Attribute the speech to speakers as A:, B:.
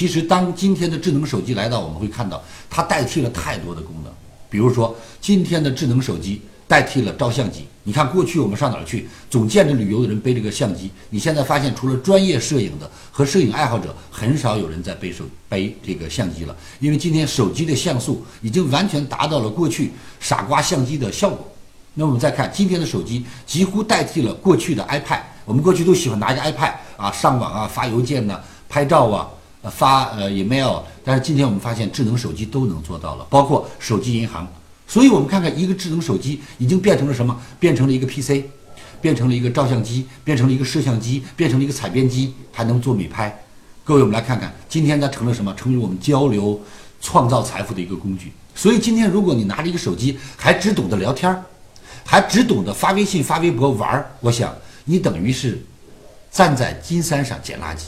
A: 其实当今天的智能手机来到，我们会看到它代替了太多的功能。比如说，今天的智能手机代替了照相机。你看，过去我们上哪儿去，总见着旅游的人背着个相机。你现在发现，除了专业摄影的和摄影爱好者，很少有人在背手背这个相机了，因为今天手机的像素已经完全达到了过去傻瓜相机的效果。那我们再看今天的手机，几乎代替了过去的 iPad。我们过去都喜欢拿一个 iPad 啊上网啊、发邮件呐、拍照啊、发呃 email。但是今天我们发现，智能手机都能做到了，包括手机银行。所以我们看看，一个智能手机已经变成了什么？变成了一个 PC，变成了一个照相机，变成了一个摄像机，变成了一个采编机，还能做美拍。各位，我们来看看，今天它成了什么？成为我们交流、创造财富的一个工具。所以今天，如果你拿着一个手机，还只懂得聊天儿，还只懂得发微信、发微博玩儿，我想你等于是站在金山上捡垃圾。